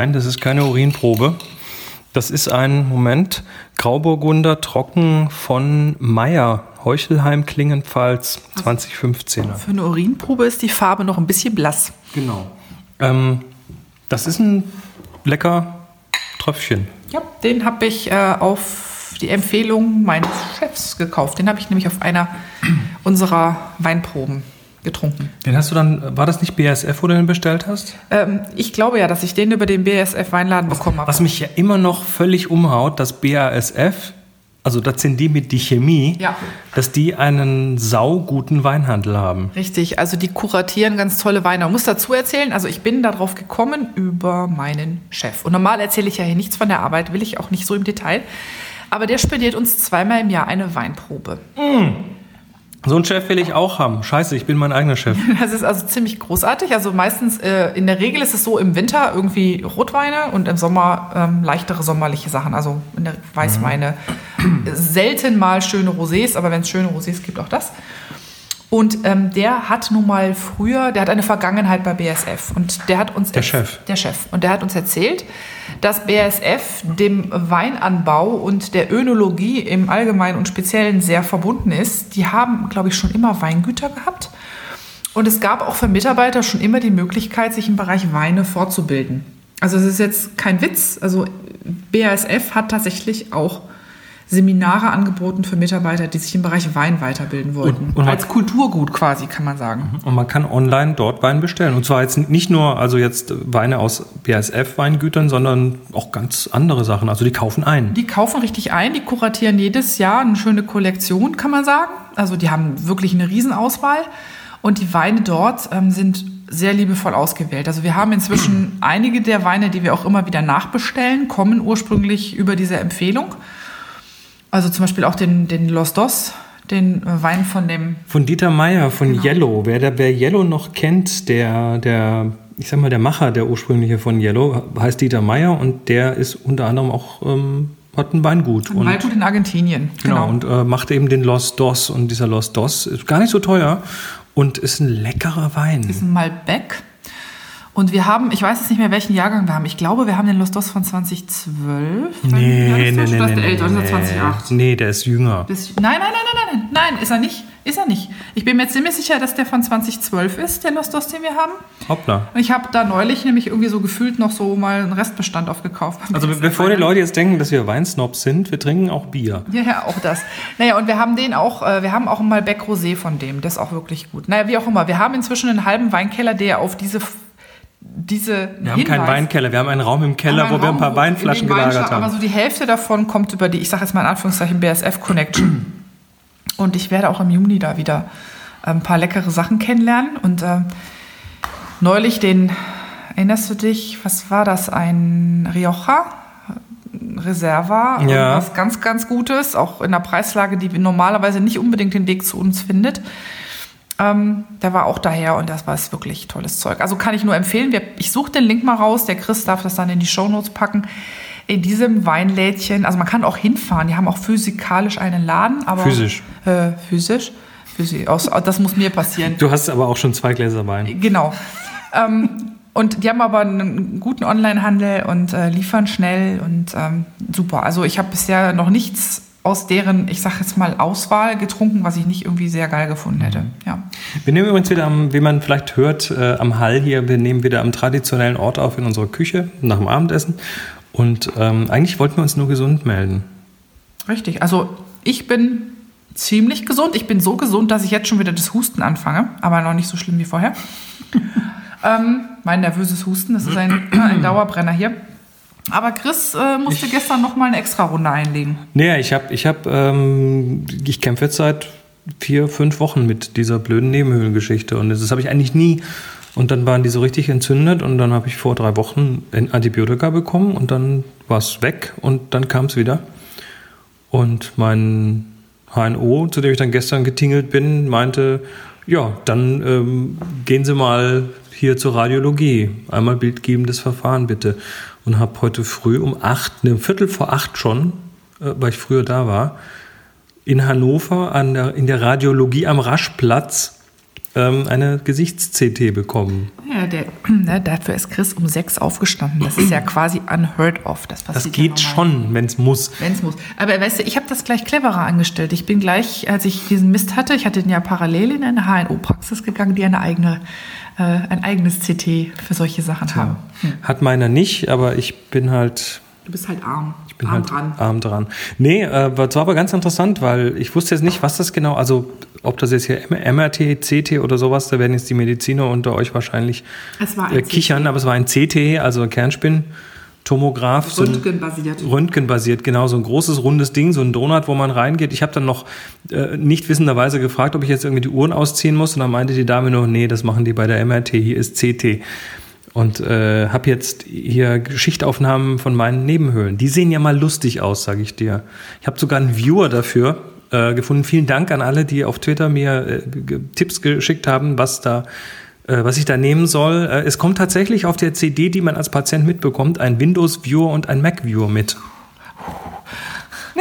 Nein, das ist keine Urinprobe. Das ist ein Moment Grauburgunder Trocken von Meyer, Heuchelheim, Klingenpfalz, 2015er. Für eine Urinprobe ist die Farbe noch ein bisschen blass. Genau. Ähm, das ist ein lecker Tröpfchen. Ja, den habe ich äh, auf die Empfehlung meines Chefs gekauft. Den habe ich nämlich auf einer unserer Weinproben getrunken. Den hast du dann, war das nicht BASF, wo du den bestellt hast? Ähm, ich glaube ja, dass ich den über den BASF Weinladen bekommen habe. Was mich ja immer noch völlig umhaut, dass BASF, also das sind die mit die Chemie, Ja. dass die einen sauguten Weinhandel haben. Richtig, also die kuratieren ganz tolle Weine. Man muss dazu erzählen, also ich bin darauf gekommen über meinen Chef. Und normal erzähle ich ja hier nichts von der Arbeit, will ich auch nicht so im Detail. Aber der spendiert uns zweimal im Jahr eine Weinprobe. So einen Chef will ich auch haben. Scheiße, ich bin mein eigener Chef. Das ist also ziemlich großartig. Also meistens, äh, in der Regel ist es so im Winter irgendwie Rotweine und im Sommer ähm, leichtere sommerliche Sachen, also in der Weißweine. Selten mal schöne Rosés, aber wenn es schöne Rosés gibt, auch das. Und ähm, der hat nun mal früher, der hat eine Vergangenheit bei BASF und der hat uns Der Chef. der Chef und der hat uns erzählt, dass BASF dem Weinanbau und der Önologie im Allgemeinen und Speziellen sehr verbunden ist. Die haben, glaube ich, schon immer Weingüter gehabt. Und es gab auch für Mitarbeiter schon immer die Möglichkeit, sich im Bereich Weine fortzubilden. Also es ist jetzt kein Witz. Also BASF hat tatsächlich auch Seminare angeboten für Mitarbeiter, die sich im Bereich Wein weiterbilden wollten. Und- und Als Kulturgut quasi, kann man sagen. Und man kann online dort Wein bestellen. Und zwar jetzt nicht nur, also jetzt Weine aus BASF-Weingütern, sondern auch ganz andere Sachen. Also die kaufen ein. Die kaufen richtig ein, die kuratieren jedes Jahr eine schöne Kollektion, kann man sagen. Also die haben wirklich eine Riesenauswahl. Und die Weine dort ähm, sind sehr liebevoll ausgewählt. Also wir haben inzwischen einige der Weine, die wir auch immer wieder nachbestellen, kommen ursprünglich über diese Empfehlung. Also zum Beispiel auch den, den Los Dos, den Wein von dem Von Dieter Meier von Genau. Yellow. Wer, der, wer Yellow noch kennt, der, der, ich sag mal, der Macher, der ursprüngliche von Yellow, heißt Dieter Meier und der ist unter anderem auch, ähm, hat ein Weingut. Und, Weingut in Argentinien. genau, und äh, macht eben den Los Dos. Und dieser Los Dos ist gar nicht so teuer und ist ein leckerer Wein. ist ein Malbec. Und wir haben, ich weiß jetzt nicht mehr, welchen Jahrgang wir haben. Ich glaube, wir haben den Los Dos von 2012. Nee, nee, nee, ist nee, der nee, ist nee. der 2008. Nee, der ist jünger. Bis, nein, nein, nein, nein, nein, nein, ist er nicht. Ist er nicht. Ich bin mir ziemlich sicher, dass der von 2012 ist, der Los Dos, den wir haben. Hoppla. Und ich habe da neulich nämlich irgendwie so gefühlt noch so mal einen Restbestand aufgekauft. Also be- bevor die Leute jetzt denken, dass wir Weinsnobs sind, wir trinken auch Bier. Ja, ja, auch das. Naja, und wir haben den auch, äh, wir haben auch einen Malbec Rosé von dem, das ist auch wirklich gut. Naja, wie auch immer, wir haben inzwischen einen halben Weinkeller, der auf diese, diese Wir haben keinen Weinkeller, wir haben einen Raum im Keller, wo wir ein paar Weinflaschen gelagert Aber haben. so die Hälfte davon kommt über die, ich sage jetzt mal in Anführungszeichen, BSF Connection. Und ich werde auch im Juni da wieder äh, ein paar leckere Sachen kennenlernen. Und äh, neulich den, erinnerst du dich, was war das? Ein Rioja? Reserva, Ja. was ganz, ganz Gutes, auch in der Preislage, die normalerweise nicht unbedingt den Weg zu uns findet. Ähm, der war auch daher und das war es wirklich tolles Zeug. Also kann ich nur empfehlen. Wir, ich suche den Link mal raus. Der Chris darf das dann in die Shownotes packen. In diesem Weinlädchen, also man kann auch hinfahren. Die haben auch physikalisch einen Laden, aber Physisch. Äh, physisch. Physi aus, das muss mir passieren. Du hast aber auch schon zwei Gläser Wein. Genau. ähm, und die haben aber einen guten Onlinehandel und äh, liefern schnell und ähm, super. Also ich habe bisher noch nichts aus deren, ich sag jetzt mal, Auswahl getrunken, was ich nicht irgendwie sehr geil gefunden hätte. Ja. Wir nehmen übrigens wieder, am, wie man vielleicht hört, äh, am Hall hier, wir nehmen wieder am traditionellen Ort auf in unserer Küche nach dem Abendessen. Und ähm, eigentlich wollten wir uns nur gesund melden. Richtig. Also ich bin ziemlich gesund. Ich bin so gesund, dass ich jetzt schon wieder das Husten anfange, aber noch nicht so schlimm wie vorher. ähm, mein nervöses Husten, das ist ein, ein Dauerbrenner hier. Aber Chris äh, musste gestern noch mal eine extra Runde einlegen. Naja, ich habe, ich habe, ähm, ich kämpfe jetzt seit vier, fünf Wochen mit dieser blöden Nebenhöhlengeschichte und das habe ich eigentlich nie. Und dann waren die so richtig entzündet und dann habe ich vor drei Wochen ein Antibiotika bekommen und dann war es weg und dann kam es wieder. Und mein HNO, zu dem ich dann gestern getingelt bin, meinte, ja, dann ähm, gehen Sie mal hier zur Radiologie. Einmal bildgebendes Verfahren bitte. Und habe heute früh um acht, ne, Viertel vor acht schon, äh, weil ich früher da war, in Hannover an der, in der Radiologie am Raschplatz ähm, eine Gesichts-CT bekommen. Ja, Ja, der, ne, dafür ist Chris um sechs aufgestanden. Das ist ja quasi unheard of. Das, das geht ja schon, wenn es muss. Wenn es muss. Aber weißt du, ich habe das gleich cleverer angestellt. Ich bin gleich, als ich diesen Mist hatte, ich hatte den ja parallel in eine HNO-Praxis gegangen, die eine eigene, äh, ein eigenes CT für solche Sachen ja. haben. Hm. Hat meiner nicht, aber ich bin halt. Du bist halt arm bin arm halt dran. arm dran. Nee, äh, das war aber ganz interessant, weil ich wusste jetzt nicht, was das genau, also ob das jetzt hier MRT, CT oder sowas, da werden jetzt die Mediziner unter euch wahrscheinlich äh, kichern, aber es war ein CT, also Kernspin. Tomograph. Röntgenbasiert. So Röntgenbasiert, genau, so ein großes rundes Ding, so ein Donut, wo man reingeht. Ich habe dann noch äh, nicht wissenderweise gefragt, ob ich jetzt irgendwie die Uhren ausziehen muss. Und dann meinte die Dame nur, nee, das machen die bei der MRT, hier ist CT und äh, habe jetzt hier Geschichtaufnahmen von meinen Nebenhöhlen. Die sehen ja mal lustig aus, sage ich dir. Ich habe sogar einen Viewer dafür äh, gefunden. Vielen Dank an alle, die auf Twitter mir äh, Tipps geschickt haben, was da äh, was ich da nehmen soll. Äh, es kommt tatsächlich auf der CD, die man als Patient mitbekommt, ein Windows Viewer und ein Mac Viewer mit.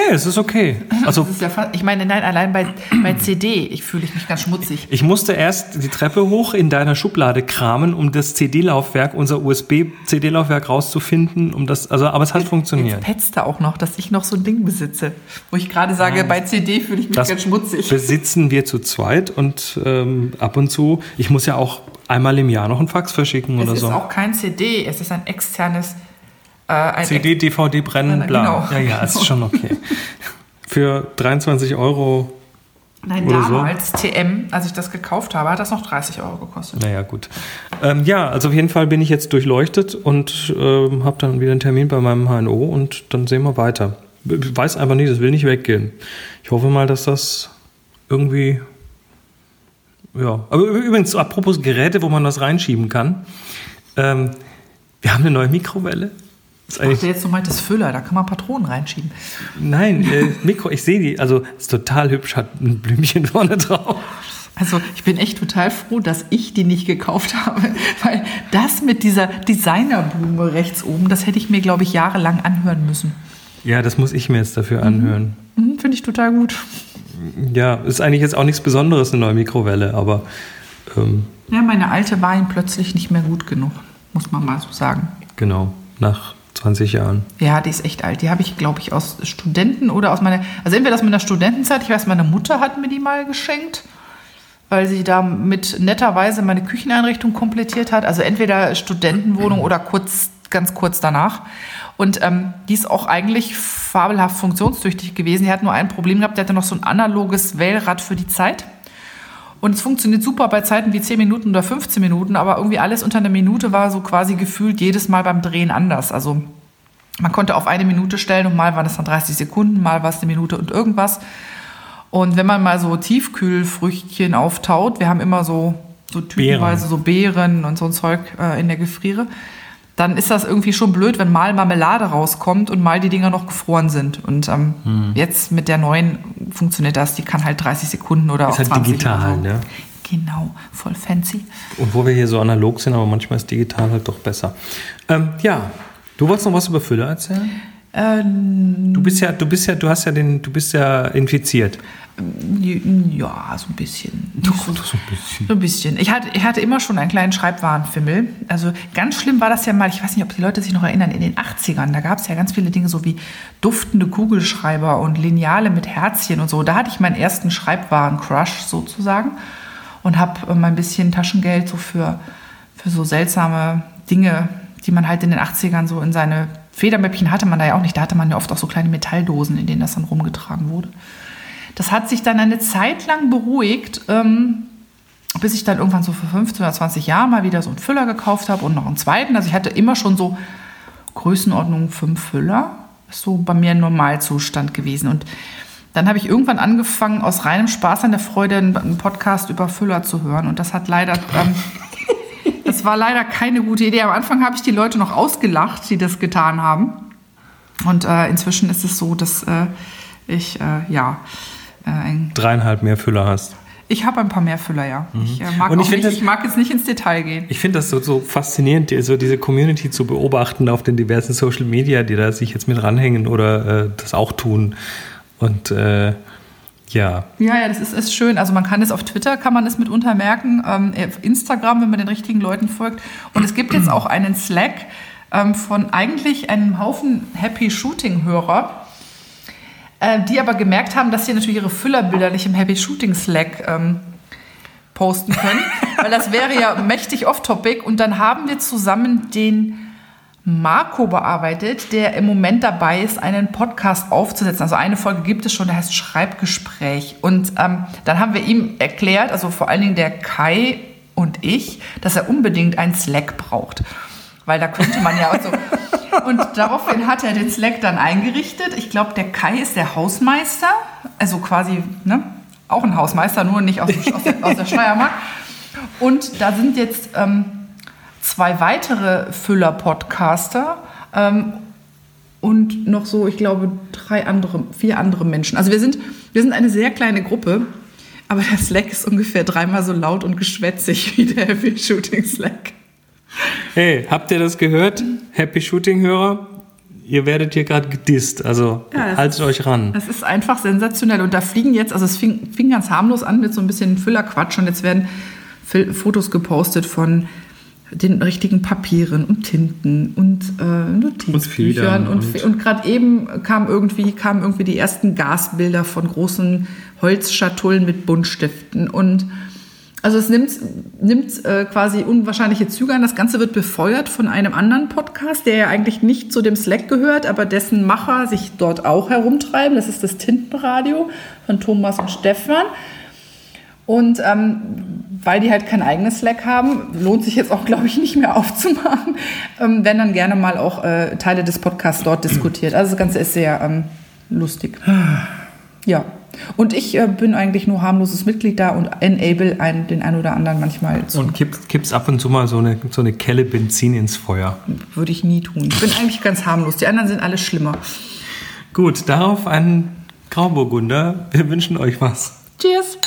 Nee, es ist okay. Also, ist ja fast, ich meine, nein, allein bei, bei CD, ich fühle mich ganz schmutzig. Ich musste erst die Treppe hoch in deiner Schublade kramen, um das CD-Laufwerk, unser USB-CD-Laufwerk rauszufinden, um das, also, aber es hat jetzt, funktioniert. Jetzt petzt da auch noch, dass ich noch so ein Ding besitze, wo ich gerade sage, ja, bei CD fühle ich mich ganz schmutzig. Besitzen wir zu zweit und ähm, ab und zu, ich muss ja auch einmal im Jahr noch einen Fax verschicken es oder so. Es ist auch kein CD, es ist ein externes äh, CD, DVD brennen, bla. Genau. Ja, ja, ist schon okay. Für 23 Euro. Nein, damals, so. TM, als ich das gekauft habe, hat das noch 30 Euro gekostet. Naja, gut. Ähm, ja, also auf jeden Fall bin ich jetzt durchleuchtet und ähm, habe dann wieder einen Termin bei meinem HNO und dann sehen wir weiter. Ich weiß einfach nicht, das will nicht weggehen. Ich hoffe mal, dass das irgendwie. Ja, aber übrigens, apropos Geräte, wo man das reinschieben kann. Ähm, wir haben eine neue Mikrowelle. Ich dachte jetzt du meintest Füller, da kann man Patronen reinschieben. Nein, äh, Mikro, ich sehe die, also ist total hübsch, hat ein Blümchen vorne drauf. Also ich bin echt total froh, dass ich die nicht gekauft habe, weil das mit dieser Designerblume rechts oben, das hätte ich mir, glaube ich, jahrelang anhören müssen. Ja, das muss ich mir jetzt dafür anhören. Mhm. Mhm, Finde ich total gut. Ja, ist eigentlich jetzt auch nichts Besonderes, eine neue Mikrowelle, aber... Ähm, ja, meine alte war ihm plötzlich nicht mehr gut genug, muss man mal so sagen. Genau, nach 20 Jahren. Ja, die ist echt alt. Die habe ich, glaube ich, aus Studenten oder aus meiner, also entweder aus meiner Studentenzeit, ich weiß, meine Mutter hat mir die mal geschenkt, weil sie da mit netterweise meine Kücheneinrichtung komplettiert hat. Also entweder Studentenwohnung oder kurz, ganz kurz danach. Und ähm, die ist auch eigentlich fabelhaft funktionstüchtig gewesen. Die hat nur ein Problem gehabt, die hatte noch so ein analoges Wählrad für die Zeit. Und es funktioniert super bei Zeiten wie 10 Minuten oder 15 Minuten, aber irgendwie alles unter einer Minute war so quasi gefühlt jedes Mal beim Drehen anders. Also man konnte auf eine Minute stellen und mal waren es dann 30 Sekunden, mal war es eine Minute und irgendwas. Und wenn man mal so Tiefkühlfrüchtchen auftaut, wir haben immer so, so typenweise Beeren. so Beeren und so ein Zeug äh, in der Gefriere, dann ist das irgendwie schon blöd, wenn mal Marmelade rauskommt und mal die Dinger noch gefroren sind. Und ähm, hm. jetzt mit der neuen funktioniert das. Die kann halt 30 Sekunden oder ist auch halt 20 digital, so. ne? Genau, voll fancy. Und wo wir hier so analog sind, aber manchmal ist digital halt doch besser. Ähm, ja, du wolltest noch was über Füller erzählen? Ähm, du bist ja, du bist ja, du hast ja den, du bist ja infiziert. Ja, so ein bisschen. Doch, so, so, ein bisschen. So ein bisschen. Ich hatte, ich hatte immer schon einen kleinen Schreibwarenfimmel. Also ganz schlimm war das ja mal, ich weiß nicht, ob die Leute sich noch erinnern, in den 80ern, da gab es ja ganz viele Dinge so wie duftende Kugelschreiber und Lineale mit Herzchen und so. Da hatte ich meinen ersten Schreibwaren-Crush sozusagen und habe mal ein bisschen Taschengeld so für, für so seltsame Dinge, die man halt in den 80ern so in seine Federmäppchen hatte man da ja auch nicht. Da hatte man ja oft auch so kleine Metalldosen, in denen das dann rumgetragen wurde. Das hat sich dann eine Zeit lang beruhigt, ähm, bis ich dann irgendwann so für 15 oder 20 Jahre mal wieder so einen Füller gekauft habe und noch einen zweiten. Also ich hatte immer schon so Größenordnung fünf Füller. Ist so bei mir ein Normalzustand gewesen. Und dann habe ich irgendwann angefangen, aus reinem Spaß an der Freude einen Podcast über Füller zu hören. Und das hat leider, ähm, das war leider keine gute Idee. Am Anfang habe ich die Leute noch ausgelacht, die das getan haben. Und äh, inzwischen ist es so, dass äh, ich, äh, ja, äh, dreieinhalb mehr Füller hast. Ich habe ein paar mehr Füller, ja. Mhm. Ich, äh, mag ich, nicht, das, ich mag jetzt nicht ins Detail gehen. Ich finde das so, so faszinierend, so diese Community zu beobachten auf den diversen Social Media, die da sich jetzt mit ranhängen oder äh, das auch tun. Und Ja. Ja, ja, das ist, ist schön. Also man kann es auf Twitter, kann man es mitunter merken, ähm, auf Instagram, wenn man den richtigen Leuten folgt. Und es gibt jetzt auch einen Slack ähm, von eigentlich einem Haufen Happy Shooting-Hörer, äh, die aber gemerkt haben, dass sie natürlich ihre Füllerbilder nicht im Happy Shooting Slack ähm, posten können, weil das wäre ja mächtig off-topic. Und dann haben wir zusammen den Marco bearbeitet, der im Moment dabei ist, einen Podcast aufzusetzen. Also eine Folge gibt es schon, der heißt Schreibgespräch. Und ähm, dann haben wir ihm erklärt, also vor allen Dingen der Kai und ich, dass er unbedingt einen Slack braucht. Weil da könnte man ja also. Und daraufhin hat er den Slack dann eingerichtet. Ich glaube, der Kai ist der Hausmeister, also quasi ne, auch ein Hausmeister, nur nicht aus, aus, der, aus der Steiermark. Und da sind jetzt ähm, zwei weitere Füller-Podcaster ähm, und noch so, ich glaube, drei andere, vier andere Menschen. Also wir sind, wir sind eine sehr kleine Gruppe, aber der Slack ist ungefähr dreimal so laut und geschwätzig wie der Happy Shooting Slack. Hey, habt ihr das gehört? Happy Shooting-Hörer? Ihr werdet hier gerade gedisst, also Ja, haltet euch ran. Das ist einfach sensationell. Und da fliegen jetzt, also es fing, fing ganz harmlos an mit so ein bisschen Füllerquatsch und jetzt werden Fotos gepostet von den richtigen Papieren und Tinten und äh, Notizbüchern Federn und, und- und, gerade eben kam irgendwie kamen irgendwie die ersten Gasbilder von großen Holzschatullen mit Buntstiften und also es nimmt, nimmt äh, quasi unwahrscheinliche Züge an. Das Ganze wird befeuert von einem anderen Podcast, der ja eigentlich nicht zu dem Slack gehört, aber dessen Macher sich dort auch herumtreiben. Das ist das Tintenradio von Thomas und Stefan. Und ähm, weil die halt kein eigenes Slack haben, lohnt sich jetzt auch, glaube ich, nicht mehr aufzumachen, ähm, werden dann gerne mal auch äh, Teile des Podcasts dort diskutiert. Also das Ganze ist sehr ähm, lustig. Ja. Und ich äh, bin eigentlich nur harmloses Mitglied da und enable einen, den einen oder anderen manchmal zu. Und kippst, kippst ab und zu mal so eine, so eine Kelle Benzin ins Feuer. Würde ich nie tun. Ich bin eigentlich ganz harmlos. Die anderen sind alle schlimmer. Gut, darauf ein Grauburgunder. Wir wünschen euch was. Cheers!